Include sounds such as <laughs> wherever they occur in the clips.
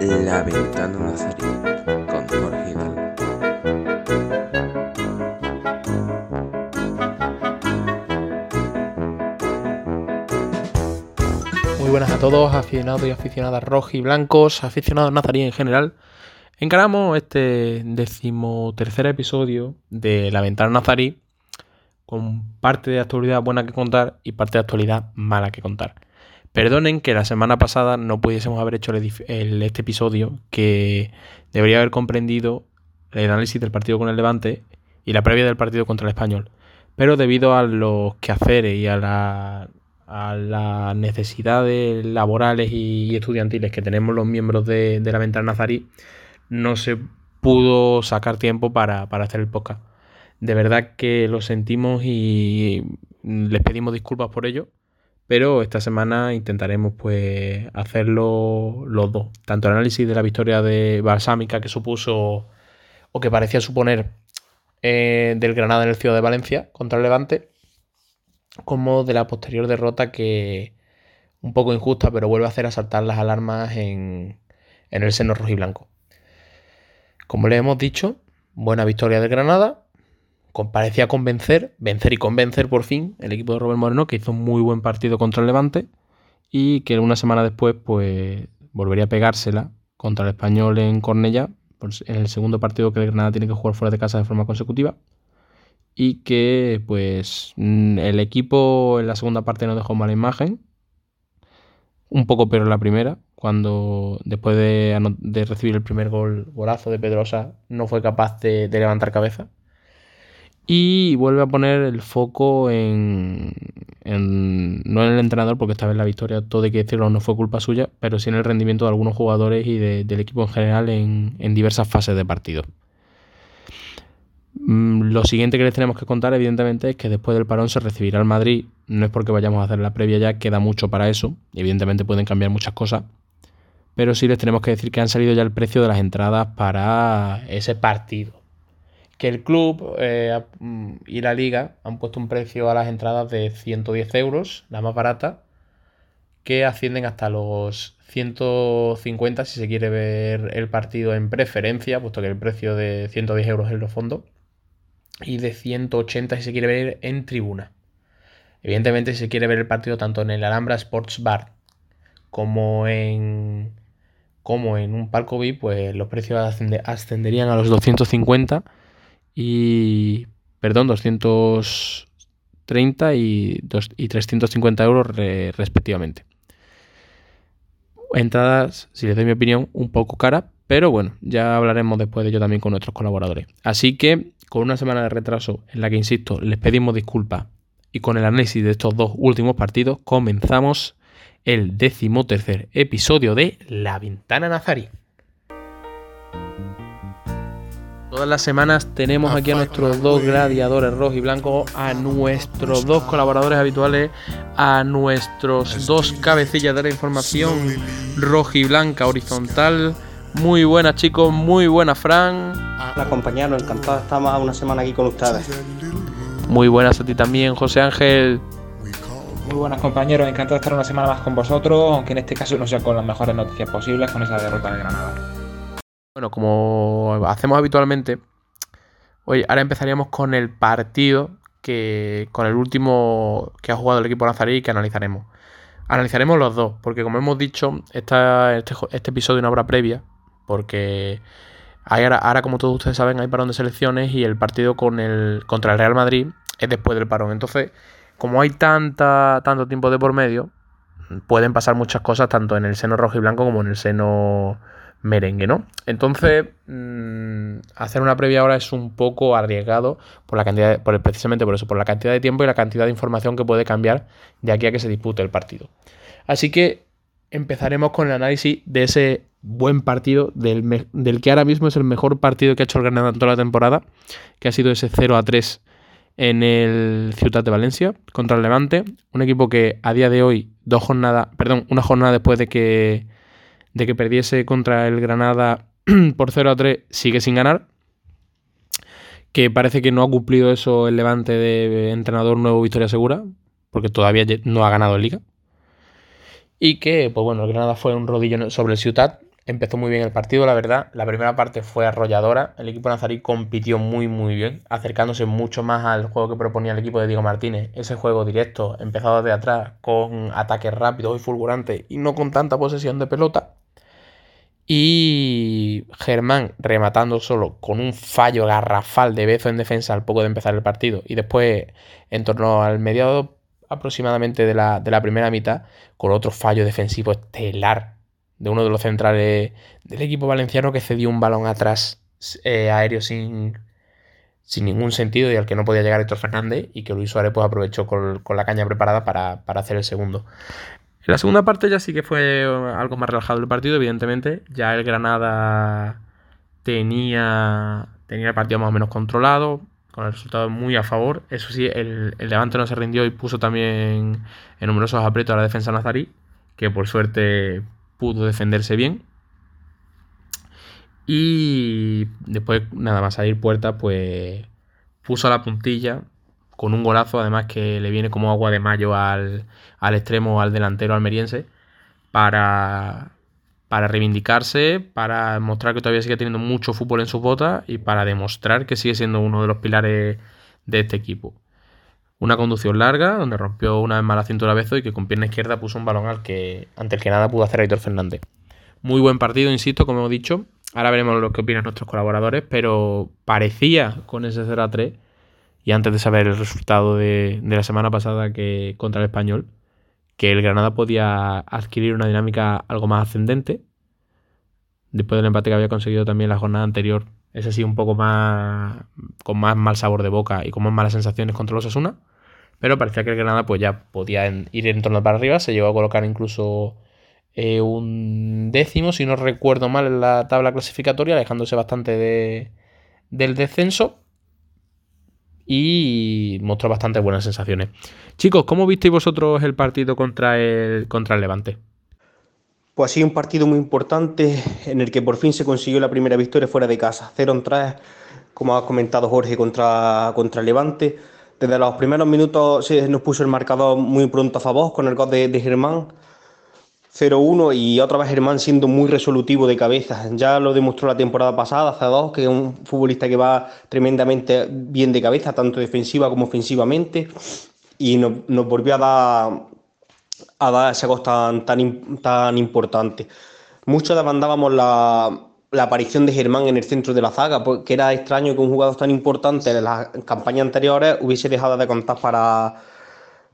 La ventana nazarí con Jorge Hidalgo. Muy buenas a todos, aficionados y aficionadas rojos y blancos, aficionados nazarí en general. Encaramos este decimotercer episodio de La Ventana Nazarí con parte de actualidad buena que contar y parte de actualidad mala que contar. Perdonen que la semana pasada no pudiésemos haber hecho el este episodio que debería haber comprendido el análisis del partido con el Levante y la previa del partido contra el Español. Pero debido a los quehaceres y a la a las necesidades laborales y estudiantiles que tenemos los miembros de, de la Ventana Nazarí, no se pudo sacar tiempo para, para hacer el podcast. De verdad que lo sentimos y les pedimos disculpas por ello, pero esta semana intentaremos pues hacerlo los dos. Tanto el análisis de la victoria de Balsámica que supuso o que parecía suponer eh, del Granada en el Ciudad de Valencia contra el Levante, como de la posterior derrota que un poco injusta, pero vuelve a hacer asaltar las alarmas en, en el seno rojiblanco. Como les hemos dicho, buena victoria del Granada. Parecía convencer, vencer y convencer por fin el equipo de Robert Moreno, que hizo un muy buen partido contra el Levante y que una semana después pues volvería a pegársela contra el Español en Cornella, en el segundo partido que el Granada tiene que jugar fuera de casa de forma consecutiva y que pues mm, el equipo en la segunda parte no dejó mala imagen. Un poco peor en la primera, cuando después de, recibir el primer gol, golazo de Pedrosa, no fue capaz de levantar cabeza. Y vuelve a poner el foco en, en- no en el entrenador, porque esta vez la victoria, todo hay que decirlo, no fue culpa suya, pero sí en el rendimiento de algunos jugadores y de- del equipo en general en, en diversas fases de partido. Mm, Lo siguiente que les tenemos que contar, evidentemente, es que después del parón se recibirá el Madrid. No es porque vayamos a hacer la previa ya, queda mucho para eso. Evidentemente pueden cambiar muchas cosas. Pero sí les tenemos que decir que han salido ya el precio de las entradas para ese partido. Que el club eh, mm, y la liga han puesto un precio a las entradas de 110 euros, la más barata, que ascienden hasta los 150 si se quiere ver el partido en preferencia, puesto que el precio de 110 euros es los fondos y de 180 si se quiere ver en tribuna. Evidentemente, si se quiere ver el partido tanto en el Alhambra Sports Bar como en, como en un palco VIP, pues los precios ascende- ascenderían a los 250 y, perdón, 230 y, dos- y 350 euros re- respectivamente. Entradas, si les doy mi opinión, un poco cara, pero bueno, ya hablaremos después de ello también con nuestros colaboradores. Así que, con una semana de retraso en la que, insisto, les pedimos disculpas y con el análisis de estos dos últimos partidos, comenzamos el decimotercer episodio de La Ventana Nazarí. Todas las semanas tenemos aquí a nuestros dos gladiadores rojos y blancos, a nuestros dos colaboradores habituales, a nuestros dos cabecillas de la información roja y blanca horizontal. Muy buenas chicos, muy buenas Fran. Hola compañeros, encantado de estar más una semana aquí con ustedes. Muy buenas a ti también, José Ángel. Muy buenas compañeros, encantado de estar una semana más con vosotros, aunque en este caso no sea con las mejores noticias posibles con esa derrota de Granada. Bueno, como hacemos habitualmente, hoy ahora empezaríamos con el partido que con el último que ha jugado el equipo nazarí que analizaremos. Analizaremos los dos, porque como hemos dicho, esta, este, este episodio es una obra previa, porque hay ahora, ahora, como todos ustedes saben, hay parón de selecciones y el partido con el, contra el Real Madrid es después del parón. Entonces, como hay tanta, tanto tiempo de por medio, pueden pasar muchas cosas tanto en el seno rojo y blanco como en el seno merengue, ¿no? Entonces, mm, hacer una previa ahora es un poco arriesgado por la cantidad, por el- precisamente por eso, por la cantidad de tiempo y la cantidad de información que puede cambiar de aquí a que se dispute el partido. Así que empezaremos con el análisis de ese buen partido, del, del que ahora mismo es el mejor partido que ha hecho el Granada en toda la temporada, que ha sido ese 0 a 3 en el Ciudad de Valencia contra el Levante, un equipo que a día de hoy, dos jornadas, perdón, una jornada después de que de que perdiese contra el Granada <clears throat> por 0 a 3, sigue sin ganar. Que parece que no ha cumplido eso el levante de entrenador nuevo Victoria Segura, porque todavía no ha ganado Liga. Y que, pues bueno, el Granada fue un rodillo sobre el Ciutat. Empezó muy bien el partido, la verdad. La primera parte fue arrolladora. El equipo nazarí compitió muy, muy bien, acercándose mucho más al juego que proponía el equipo de Diego Martínez. Ese juego directo, empezado de atrás, con ataques rápidos y fulgurantes y no con tanta posesión de pelota. Y Germán rematando solo con un fallo garrafal de Bezo en defensa al poco de empezar el partido. Y después, en torno al mediado aproximadamente de la, de la primera mitad, con otro fallo defensivo estelar de uno de los centrales del equipo valenciano que cedió un balón atrás eh, aéreo sin, sin ningún sentido y al que no podía llegar Héctor Fernández y que Luis Suárez pues, aprovechó con, con la caña preparada para, para, hacer el segundo. En la segunda parte ya sí que fue algo más relajado el partido, evidentemente. Ya el Granada tenía, tenía el partido más o menos controlado, con el resultado muy a favor. Eso sí, el, el Levante no se rindió y puso también en numerosos aprietos a la defensa nazarí, que por suerte pudo defenderse bien. Y después, nada más salir puerta, pues puso la puntilla con un golazo, además que le viene como agua de mayo al, al extremo, al delantero almeriense, para, para reivindicarse, para mostrar que todavía sigue teniendo mucho fútbol en sus botas y para demostrar que sigue siendo uno de los pilares de este equipo. Una conducción larga, donde rompió una vez más la cintura Bezo y que con pierna izquierda puso un balón al que, ante el que nada pudo hacer Aitor Fernández. Muy buen partido, insisto, como he dicho. Ahora veremos lo que opinan nuestros colaboradores, pero parecía con ese 0 a 3 y antes de saber el resultado de, de, la semana pasada que contra el español, que el Granada podía adquirir una dinámica algo más ascendente. Después del empate que había conseguido también la jornada anterior, ese sí un poco más con más mal sabor de boca y con más malas sensaciones contra los Asuna. Pero parecía que el Granada pues ya podía ir en torno para arriba, se llegó a colocar incluso eh, un décimo, si no recuerdo mal, en la tabla clasificatoria, alejándose bastante de, del descenso y mostró bastante buenas sensaciones. Chicos, ¿cómo visteis vosotros el partido contra el, contra el Levante? Pues sí, un partido muy importante en el que por fin se consiguió la primera victoria fuera de casa. 0 en 3, como ha comentado Jorge, contra, contra el Levante. Desde los primeros minutos se nos puso el marcador muy pronto a favor con el gol de Germán. 0-1 y otra vez Germán siendo muy resolutivo de cabeza. Ya lo demostró la temporada pasada, hace dos, que es un futbolista que va tremendamente bien de cabeza, tanto defensiva como ofensivamente, y nos, nos volvió a dar, a dar ese gol tan, tan, tan importante. Muchos demandábamos la, la, aparición de Germán en el centro de la zaga, porque era extraño que un jugador tan importante en las campañas anteriores hubiese dejado de contar para,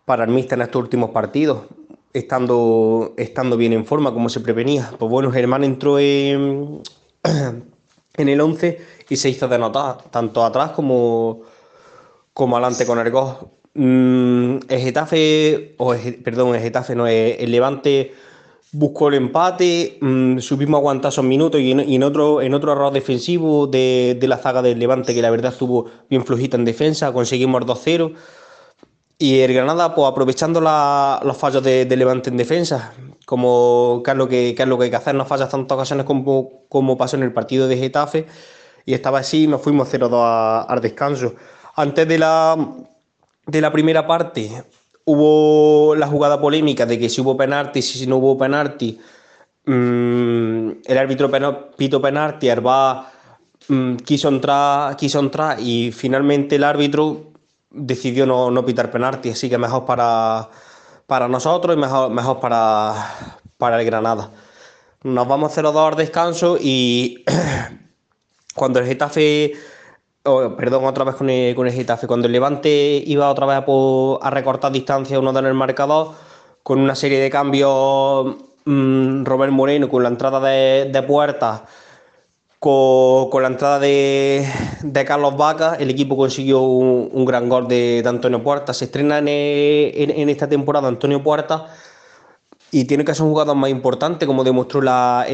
para el míster en estos últimos partidos estando, estando bien en forma, como se prevenía. Pues bueno, Germán entró en, <clears throat> en el 11 y se hizo de notar, tanto atrás como, como adelante con el gol. Mm, el Getafe, o el, perdón, el Getafe no, el Levante buscó el empate, mmm, supimos aguantar esos minutos y en, y en, otro, en otro error defensivo de, de, la zaga del Levante, que la verdad estuvo bien flojita en defensa, conseguimos 2-0. Y el Granada, pues aprovechando la, los fallos de, de, Levante en defensa, como lo que, lo que hay que hacer, no fallas tantas ocasiones como, como pasó en el partido de Getafe, y estaba así, nos fuimos 0-2 al descanso. Antes de la, de la primera parte, hubo la jugada polémica de que si hubo penalti, si no hubo penalti, mmm, el árbitro pito penalti, Arba mmm, quiso, entrar, quiso entrar y finalmente el árbitro decidió no, no pitar penalti, así que mejor para, para nosotros y mejor, mejor para, para el Granada. Nos vamos 0-2 al descanso y <clears throat> cuando el Getafe, oh, perdón, otra vez con el, con el, Getafe, cuando el Levante iba otra vez a, a recortar distancia uno en el marcador, con una serie de cambios, mmm, Robert Moreno con la entrada de, de puertas con, la entrada de, Carlos Vaca, el equipo consiguió un, gran gol de, Antonio Puerta. Se estrena en, esta temporada Antonio Puerta y tiene que ser un jugador más importante, como demostró la,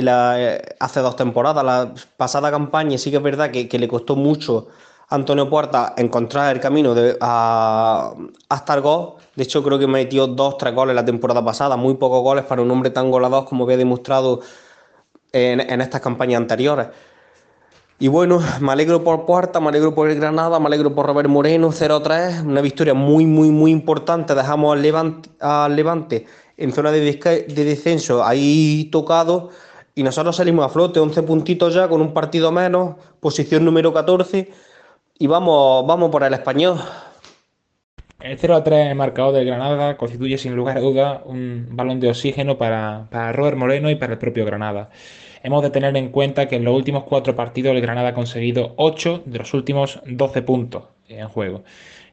hace dos temporadas. La pasada campaña sí que es verdad que, le costó mucho a Antonio Puerta encontrar el camino de, a, hasta el gol. De hecho, creo que metió dos, tres goles la temporada pasada, muy pocos goles para un hombre tan goleador como había demostrado en estas campañas anteriores. Y bueno, me alegro por Puerta, me alegro por el Granada, me alegro por Robert Moreno, 0-3, una victoria muy, muy, muy importante. Dejamos al Levante, en zona de, de descenso ahí tocado y nosotros salimos a flote, 11 puntitos ya con un partido menos, posición número 14 y vamos, vamos por el español. El 0 a 3 marcador del Granada constituye sin lugar a duda un balón de oxígeno para, para Robert Moreno y para el propio Granada. Hemos de tener en cuenta que en los últimos cuatro partidos el Granada ha conseguido 8 de los últimos 12 puntos en juego.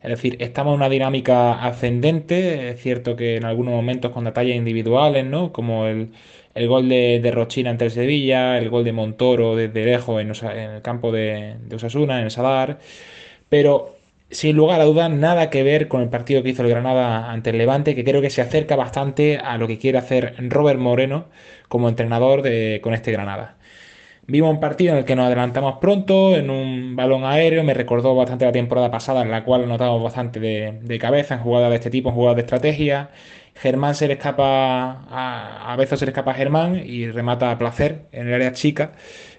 Es decir, estamos en una dinámica ascendente. Es cierto que en algunos momentos con detalles individuales, ¿no? Como el, gol de, de, Rochina ante el Sevilla, el gol de Montoro desde lejos en, el campo de, de, Osasuna, en el Sadar. Pero sin lugar a dudas, nada que ver con el partido que hizo el Granada ante el Levante, que creo que se acerca bastante a lo que quiere hacer Robert Moreno como entrenador de, con este Granada. Vimos un partido en el que nos adelantamos pronto, en un balón aéreo, me recordó bastante la temporada pasada, en la cual notamos bastante de, cabeza en jugadas de este tipo, en jugadas de estrategia. Germán se le escapa, a, veces se le escapa a Germán y remata a placer en el área chica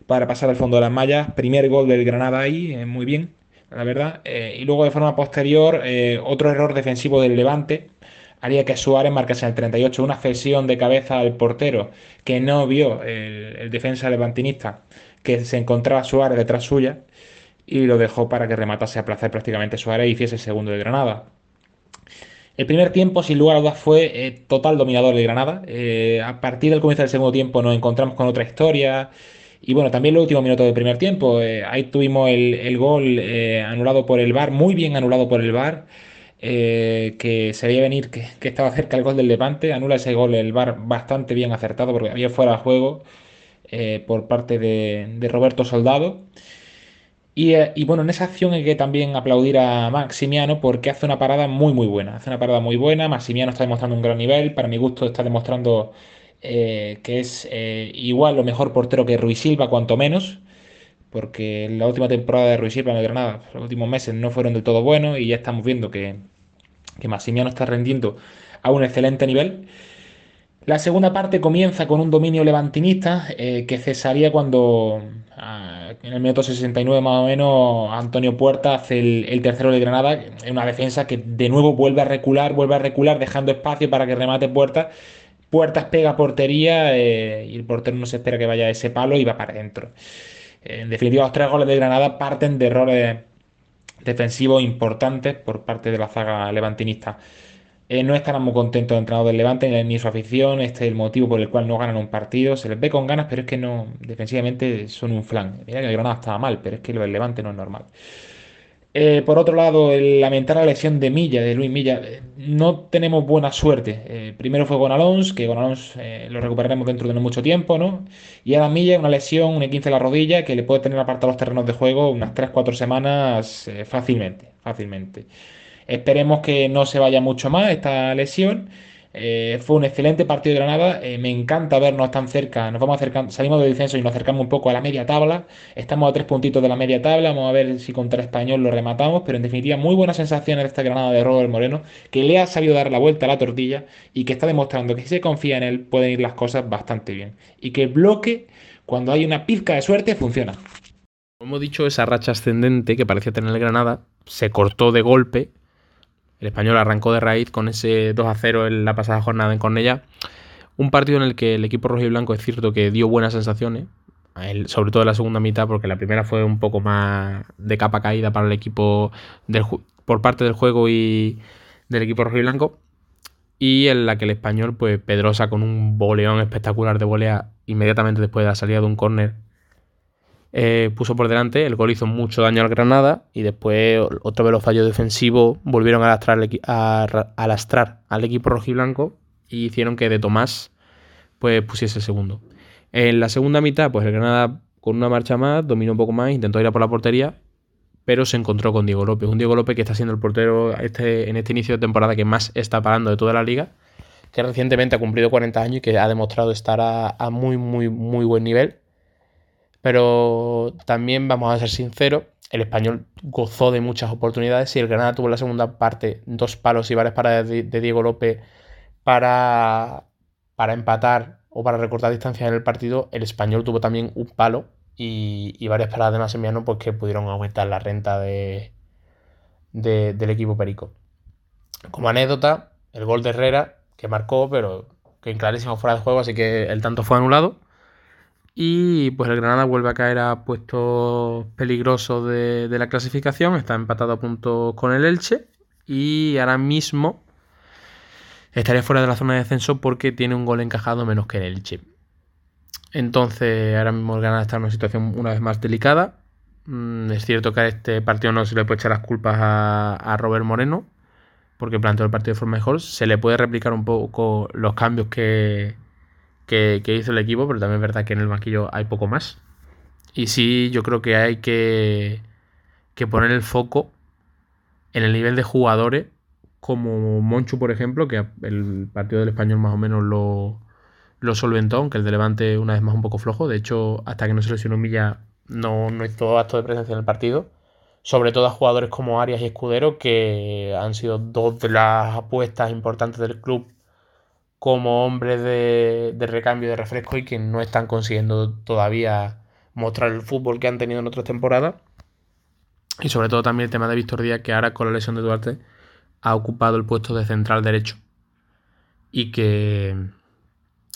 para pasar al fondo de las mallas. Primer gol del Granada ahí, eh, muy bien, la verdad. Eh, y luego de forma posterior, eh, otro error defensivo del Levante, haría que Suárez marcase en el 38 una cesión de cabeza al portero que no vio el, defensa levantinista que se encontraba Suárez detrás suya y lo dejó para que rematase a placer prácticamente Suárez y hiciese el segundo de Granada. El primer tiempo, sin lugar a dudas, fue eh, total dominador de Granada. A partir del comienzo del segundo tiempo nos encontramos con otra historia. Y bueno, también los últimos minutos del primer tiempo. Eh, ahí tuvimos el, el gol anulado por el VAR, muy bien anulado por el VAR. Eh, que se veía venir que, estaba cerca el gol del Levante, anula ese gol el VAR bastante bien acertado porque había fuera de juego eh, por parte de, Roberto Soldado. Eh, y, bueno, en esa acción hay que también aplaudir a Maximiano porque hace una parada muy muy buena. Hace una parada muy buena. Maximiano está demostrando un gran nivel. Para mi gusto está demostrando que es igual o mejor portero que Ruiz Silva, cuanto menos porque la última temporada de Ruiz Silva en el Granada, los últimos meses no fueron del todo buenos y ya estamos viendo que, que Massimiano está rendiendo a un excelente nivel. La segunda parte comienza con un dominio levantinista eh, que cesaría cuando ah, en el minuto 69 más o menos Antonio Puerta hace el, tercero de Granada en una defensa que de nuevo vuelve a recular, vuelve a recular dejando espacio para que remate Puerta. Puertas pega portería eh, y el portero no se espera que vaya ese palo y va para adentro. En definitiva, los tres goles de Granada parten de errores defensivos importantes por parte de la zaga levantinista. Eh, no estarán muy contentos de entrenador del Levante ni su afición. Este es el motivo por el cual no ganan un partido. Se les ve con ganas, pero es que no, defensivamente son un flan. Mira que el Granada estaba mal, pero es que lo del Levante no es normal. Eh, por otro lado, el lamentar la lesión de Milla, de Luis Milla, eh, no tenemos buena suerte. Eh, primero fue con Alonso, que con Alonso lo recuperaremos dentro de no mucho tiempo, ¿no? Y ahora Milla, una lesión, un 15 en la rodilla, que le puede tener apartados los terrenos de juego unas 3-4 semanas fácilmente, fácilmente. Esperemos que no se vaya mucho más esta lesión eh, fue un excelente partido de Granada. Eh, me encanta vernos tan cerca. Nos vamos acercando, salimos del descenso y nos acercamos un poco a la media tabla. Estamos a tres puntitos de la media tabla. Vamos a ver si contra el español lo rematamos. Pero en definitiva, muy buenas sensaciones de esta Granada de Robert Moreno, que le ha sabido dar la vuelta a la tortilla y que está demostrando que si se confía en él, pueden ir las cosas bastante bien. Y que el bloque, cuando hay una pizca de suerte, funciona. Como hemos dicho, esa racha ascendente que parecía tener el Granada se cortó de golpe el español arrancó de raíz con ese 2 a 0 en la pasada jornada en Cornella. Un partido en el que el equipo rojo y blanco es cierto que dio buenas sensaciones, sobre todo en la segunda mitad, porque la primera fue un poco más de capa caída para el equipo por parte del juego y del equipo rojo y blanco. Y en la que el español, pues Pedrosa con un boleón espectacular de volea inmediatamente después de la salida de un córner eh, puso por delante, el gol hizo mucho daño al Granada y después otro de los fallos defensivos volvieron a lastrar, a, lastrar al equipo rojiblanco y hicieron que de Tomás pues pusiese el segundo. En la segunda mitad, pues el Granada con una marcha más, dominó un poco más, intentó ir a por la portería, pero se encontró con Diego López. Un Diego López que está siendo el portero este, en este inicio de temporada que más está parando de toda la liga, que recientemente ha cumplido 40 años y que ha demostrado estar a, a muy, muy, muy buen nivel pero también vamos a ser sinceros, el español gozó de muchas oportunidades y el Granada tuvo en la segunda parte dos palos y varias paradas de, Diego López para, para empatar o para recortar distancia en el partido. El español tuvo también un palo y, varias paradas de Masemiano pues, que pudieron aumentar la renta de, del equipo Perico. Como anécdota, el gol de Herrera, que marcó, pero que en clarísimo fuera de juego, así que el tanto fue anulado. Y pues el Granada vuelve a caer a puestos peligrosos de, la clasificación, está empatado a punto con el Elche y ahora mismo estaría fuera de la zona de descenso porque tiene un gol encajado menos que el Elche. Entonces ahora mismo el Granada está en una situación una vez más delicada. Mm, es cierto que a este partido no se le puede echar las culpas a, Robert Moreno, porque planteó el partido de forma mejor. Se le puede replicar un poco los cambios que, que, hizo el equipo, pero también es verdad que en el banquillo hay poco más. Y sí, yo creo que hay que, que poner el foco en el nivel de jugadores como Monchu, por ejemplo, que el partido del español más o menos lo, lo solventó, aunque el de Levante una vez más un poco flojo. De hecho, hasta que no se lesionó Milla, no, no hizo acto de presencia en el partido. Sobre todo a jugadores como Arias y Escudero, que han sido dos de las apuestas importantes del club como hombres de, de recambio de refresco y que no están consiguiendo todavía mostrar el fútbol que han tenido en otras temporadas. Y sobre todo también el tema de Víctor Díaz, que ahora con la lesión de Duarte ha ocupado el puesto de central derecho. Y que,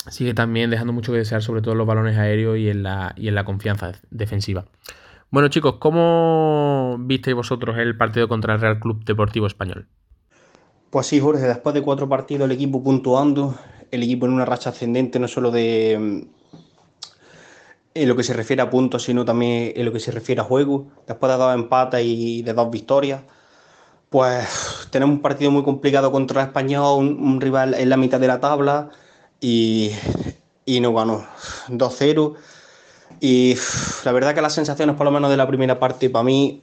sigue también dejando mucho que desear, sobre todo en los balones aéreos y en la, y en la confianza defensiva. Bueno, chicos, ¿cómo visteis vosotros el partido contra el Real Club Deportivo Español? Pues sí, Jorge, después de cuatro partidos el equipo puntuando, el equipo en una racha ascendente, no solo de en lo que se refiere a puntos, sino también en lo que se refiere a juego. Después de dos empates y de dos victorias, pues tenemos un partido muy complicado contra el Español, un rival en la mitad de la tabla y, y no ganó 2-0. Y la verdad que las sensaciones, por lo menos de la primera parte, para mí,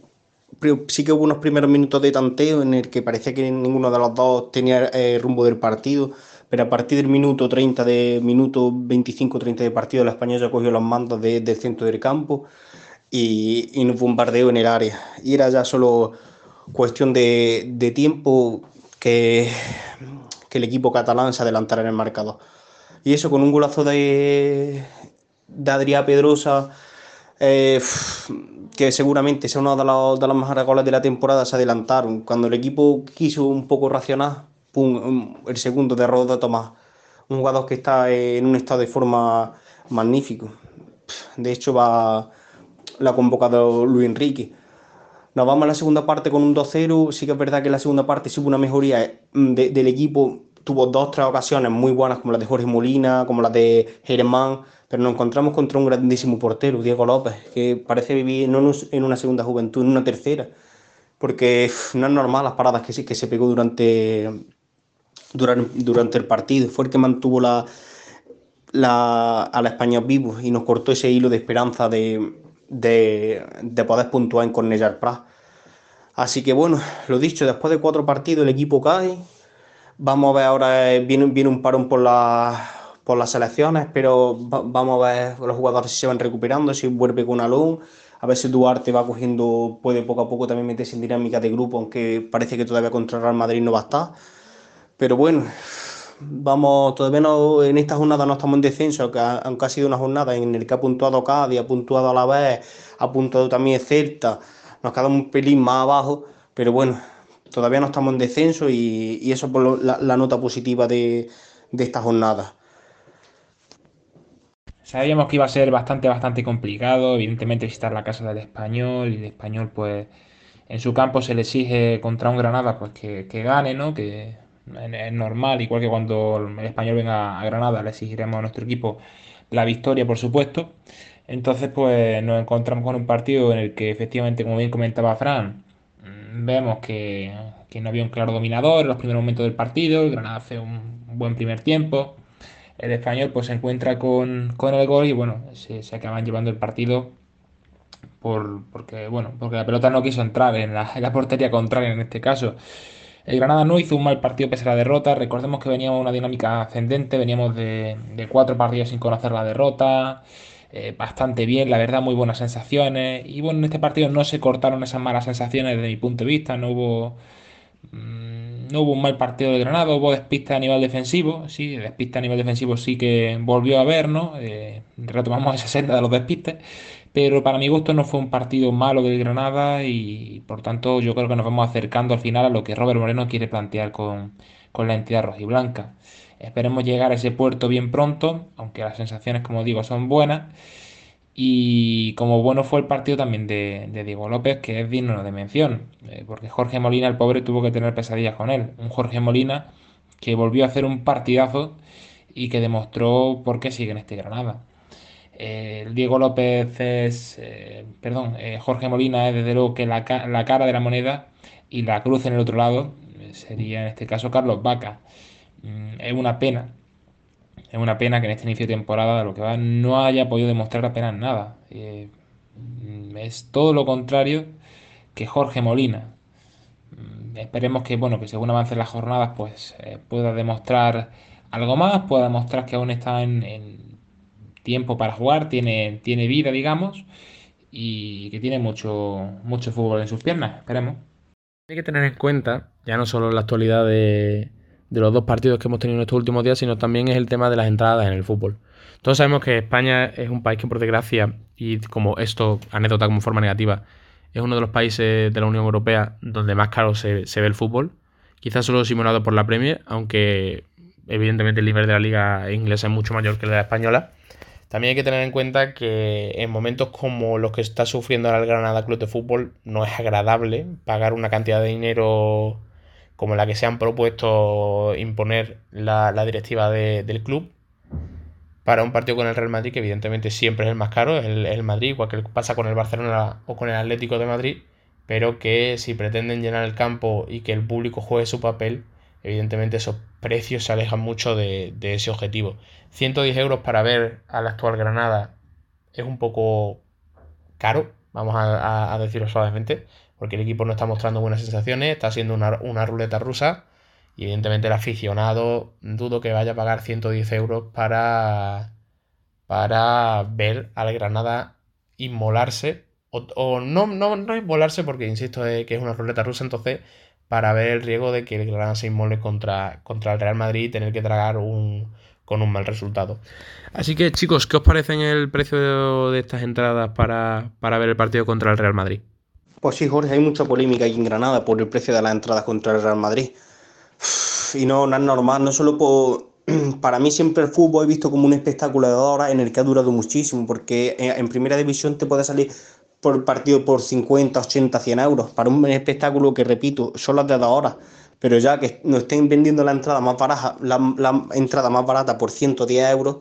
sí que hubo unos primeros minutos de tanteo en el que parecía que ninguno de los dos tenía eh, rumbo del partido, pero a partir del minuto 30, de minuto 25-30 de partido, la España ya cogió los mandos del centro del campo y, y nos bombardeo en el área. Y era ya solo cuestión de, de tiempo que, que el equipo catalán se adelantara en el marcador. Y eso con un golazo de, de Adrián Pedrosa, eh, que seguramente sea uno de los, de los mejores goles de la temporada, se adelantaron. Cuando el equipo quiso un poco racionar, el segundo de Roda Tomás. Un jugador que está en un estado de forma magnífico. De hecho, va la ha convocado Luis Enrique. Nos vamos a la segunda parte con un 2-0. Sí que es verdad que en la segunda parte sí una mejoría del equipo tuvo dos, tres ocasiones muy buenas, como las de Jorge Molina, como las de Germán, pero nos encontramos contra un grandísimo portero, Diego López, que parece vivir no en una segunda juventud, en una tercera, porque no es normal las paradas que, que se pegó durante, durante, durante el partido. Fue el que mantuvo la, la, a la España vivo y nos cortó ese hilo de esperanza de, de, de poder puntuar en Cornellar Prat. Así que bueno, lo dicho, después de cuatro partidos el equipo cae, Vamos a ver ahora, eh, viene, viene un parón por, por las selecciones, pero vamos a ver los jugadores si se van recuperando, si vuelve con Alón, a ver si Duarte va cogiendo, puede poco a poco también meterse en dinámica de grupo, aunque parece que todavía contra Real Madrid no va a estar. Pero bueno, vamos, todavía no, en esta jornada no estamos en descenso, aunque ha, aunque ha sido una jornada en la que ha puntuado Cádiz, ha puntuado a la vez, ha puntuado también Celta, nos quedamos un pelín más abajo, pero bueno, todavía no estamos en descenso y, eso es la, nota positiva de, esta jornada. Sabíamos que iba a ser bastante, bastante complicado, evidentemente visitar la casa del español y el español pues en su campo se le exige contra un Granada pues que, gane, ¿no? Que es normal, igual que cuando el español venga a Granada le exigiremos a nuestro equipo la victoria, por supuesto. Entonces pues nos encontramos con un partido en el que efectivamente, como bien comentaba Fran, vemos que, no había un claro dominador en los primeros momentos del partido, el Granada hace un buen primer tiempo, el español pues se encuentra con, el gol y bueno, se, acaban llevando el partido por, porque, bueno, porque la pelota no quiso entrar en la, portería contraria en este caso. El Granada no hizo un mal partido pese a la derrota. Recordemos que veníamos una dinámica ascendente, veníamos de cuatro partidos sin conocer la derrota. Eh, bastante bien, la verdad, muy buenas sensaciones. Y bueno, en este partido no se cortaron esas malas sensaciones desde mi punto de vista, no hubo, mm, no hubo un mal partido de Granada, hubo despiste a nivel defensivo, sí, despiste a nivel defensivo sí que volvió a haber, ¿no? Eh, retomamos esa <laughs> senda de los despistes, pero para mi gusto no fue un partido malo de Granada y por tanto yo creo que nos vamos acercando al final a lo que Robert Moreno quiere plantear con, con la entidad rojiblanca. Esperemos llegar a ese puerto bien pronto, aunque las sensaciones, como digo, son buenas. Y como bueno fue el partido también de, Diego López, que es digno de mención, eh, porque Jorge Molina, el pobre, tuvo que tener pesadillas con él. Un Jorge Molina que volvió a hacer un partidazo y que demostró por qué sigue en este Granada. Eh, Diego López es, eh, perdón, Jorge Molina es desde luego que la, la, cara de la moneda y la cruz en el otro lado sería en este caso Carlos Vaca. Mm, es una pena es una pena que en este inicio de temporada, lo que va, no haya podido demostrar apenas nada. Eh, es todo lo contrario que Jorge Molina. Mm, esperemos que, bueno, que según avancen las jornadas, pues eh, pueda demostrar algo más, pueda demostrar que aún está en, tiempo para jugar, tiene, tiene vida, digamos, y que tiene mucho, mucho fútbol en sus piernas. Esperemos. Hay que tener en cuenta, ya no solo la actualidad de, de los dos partidos que hemos tenido en estos últimos días, sino también es el tema de las entradas en el fútbol. Todos sabemos que España es un país que por desgracia, y como esto, anécdota como forma negativa, es uno de los países de la Unión Europea donde más caro se, ve el fútbol. Quizás solo simulado por la Premier, aunque evidentemente el nivel de la liga inglesa es mucho mayor que el de la española. También hay que tener en cuenta que en momentos como los que está sufriendo el Granada Club de Fútbol no es agradable pagar una cantidad de dinero como la que se han propuesto imponer la, directiva del club para un partido con el Real Madrid, que evidentemente siempre es el más caro, el, el Madrid, igual que pasa con el Barcelona o con el Atlético de Madrid, pero que si pretenden llenar el campo y que el público juegue su papel, evidentemente esos precios se alejan mucho de, ese objetivo. 110 euros para ver al actual Granada es un poco caro, vamos a decirlo suavemente, porque el equipo no está mostrando buenas sensaciones, está siendo una, ruleta rusa y evidentemente el aficionado dudo que vaya a pagar 110 euros para, para ver al Granada inmolarse o, no, no, inmolarse porque insisto que es una ruleta rusa entonces para ver el riesgo de que el Granada se inmole contra, contra el Real Madrid y tener que tragar un, con un mal resultado. Así que chicos, ¿qué os parece el precio de estas entradas para, para ver el partido contra el Real Madrid? Pues sí, Jorge, hay mucha polémica aquí en Granada por el precio de las entradas contra el Real Madrid. Y no, no es normal, no solo por... <clears throat> Para mí siempre el fútbol he visto como un espectáculo de horas en el que ha durado muchísimo, porque en primera división te puede salir por partido por 50, 80, 100 euros, para un espectáculo que, repito, son las de dos horas. Pero ya que nos estén vendiendo la entrada más barata, la, la entrada más barata por 110 euros,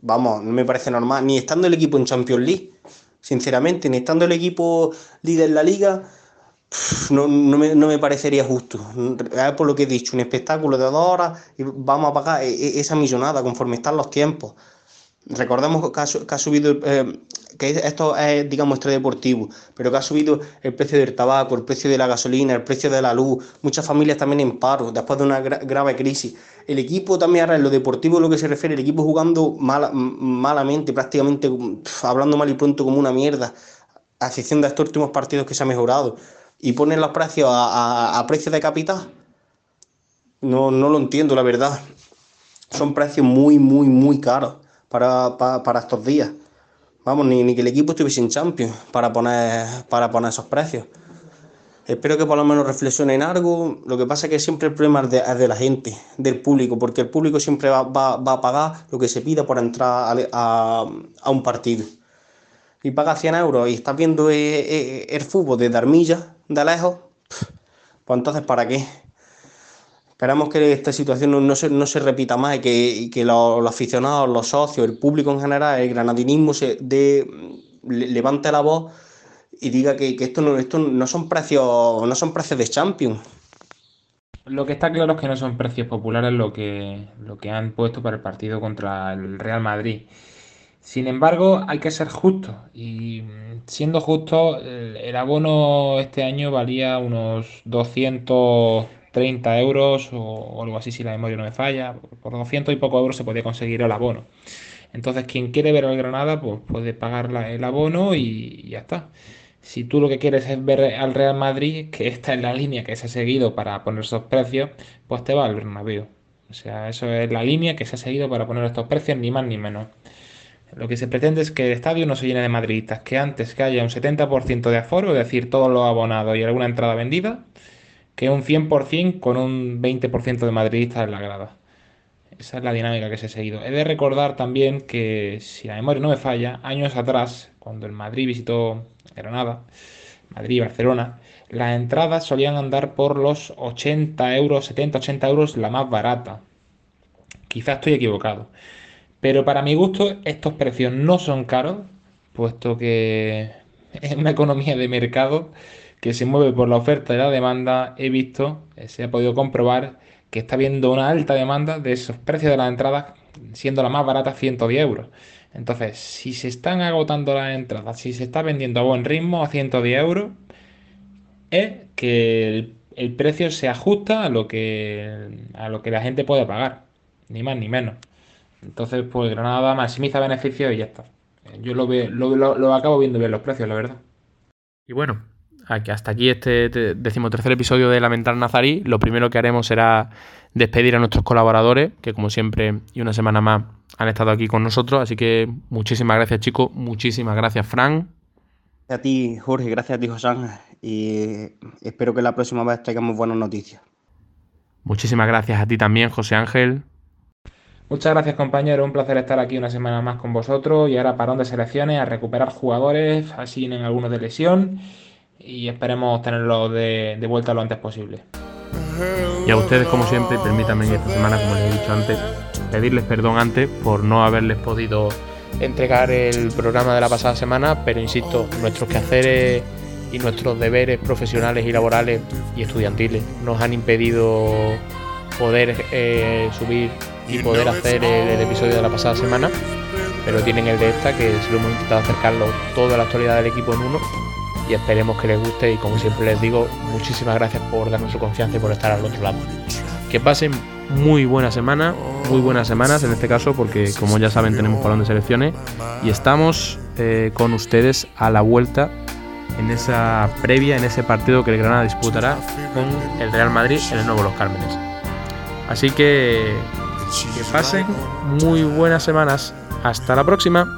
vamos, no me parece normal, ni estando el equipo en Champions League sinceramente, ni estando el equipo líder en la liga, no, me, parecería justo. Por lo que he dicho, un espectáculo de dos horas y vamos a pagar e, e, esa millonada conforme están los tiempos. Recordemos que ha, subido, eh, que esto es, digamos, extradeportivo, pero que ha subido el precio del tabaco, el precio de la gasolina, el precio de la luz, muchas familias también en paro, después de una grave crisis. El equipo también ahora en lo deportivo, lo que se refiere, el equipo jugando malamente, prácticamente hablando mal y pronto como una mierda, a excepción de estos últimos partidos que se ha mejorado, y ponen los precios a, a, precios de capital. No, no lo entiendo, la verdad. Son precios muy, muy, muy caros para, estos días. Vamos, ni, que el equipo estuviese en Champions para poner, para poner esos precios. Espero que por lo menos reflexionen algo. Lo que pasa es que siempre el problema es de, la gente, del público, porque el público siempre va, a pagar lo que se pida por entrar a, un partido. Y paga 100 euros y estás viendo eh, eh, el fútbol de Darmilla, de lejos, pues entonces ¿para qué? Esperamos que esta situación no, se, repita más y que, los, aficionados, los socios, el público en general, el granadinismo se levante la voz y diga que, esto, no, esto no, son precios, no son precios de Champions. Lo que está claro es que no son precios populares lo que, lo que han puesto para el partido contra el Real Madrid. Sin embargo, hay que ser justos. Y siendo justo, el abono este año valía unos 200 30 euros o, algo así si la memoria no me falla. Por 200 y poco euros se podía conseguir el abono. Entonces, quien quiere ver al Granada, pues puede pagar el abono y, ya está. Si tú lo que quieres es ver al Real Madrid, que esta es la línea que se ha seguido para poner esos precios, pues te va al Bernabéu. O sea, eso es la línea que se ha seguido para poner estos precios, ni más ni menos. Lo que se pretende es que el estadio no se llene de madridistas, que antes que haya un 70% de aforo, es decir, todos los abonados y alguna entrada vendida, que un 100% con un 20% de madridistas en la grada. Esa es la dinámica que se ha seguido. He de recordar también que, si la memoria no me falla, años atrás, cuando el Madrid visitó Granada, Madrid y Barcelona, las entradas solían andar por los 80 euros, 70, 80 euros la más barata. Quizás estoy equivocado. Pero para mi gusto estos precios no son caros, puesto que <laughs> es una economía de mercado que se mueve por la oferta y la demanda. He visto, eh, se ha podido comprobar que está habiendo una alta demanda de esos precios de las entradas, siendo la más barata 110 euros. Entonces, si se están agotando las entradas, si se está vendiendo a buen ritmo a 110 euros, es que el, precio se ajusta a lo que a lo que la gente puede pagar, ni más ni menos. Entonces, pues Granada maximiza beneficios y ya está. Yo lo, veo, lo, acabo viendo bien los precios, la verdad. Y bueno, aquí, hasta aquí este decimotercer episodio de Lamentar Nazarí. Lo primero que haremos será despedir a nuestros colaboradores, que como siempre y una semana más han estado aquí con nosotros. Así que muchísimas gracias, chicos. Muchísimas gracias, Fran. A ti, Jorge. Gracias a ti, José. Y espero que la próxima vez traigamos buenas noticias. Muchísimas gracias a ti también, José Ángel. Muchas gracias compañero, un placer estar aquí una semana más con vosotros y ahora parón de selecciones, a recuperar jugadores, así en algunos de lesión y esperemos tenerlos de, vuelta lo antes posible. Y a ustedes, como siempre, permítanme esta semana, como les he dicho antes, pedirles perdón antes por no haberles podido entregar el programa de la pasada semana, pero insisto, nuestros quehaceres y nuestros deberes profesionales y laborales y estudiantiles nos han impedido poder eh, subir y poder hacer el, episodio de la pasada semana, pero tienen el de esta, que se lo hemos intentado acercarlo toda la actualidad del equipo en uno y esperemos que les guste y como siempre les digo, muchísimas gracias por darnos su confianza y por estar al otro lado. Que pasen muy buena semana, muy buenas semanas en este caso, porque como ya saben tenemos parón de selecciones y estamos eh, con ustedes a la vuelta en esa previa, en ese partido que el Granada disputará con el Real Madrid en el Nuevo Los Cármenes. Así que que pasen muy buenas semanas. Hasta la próxima.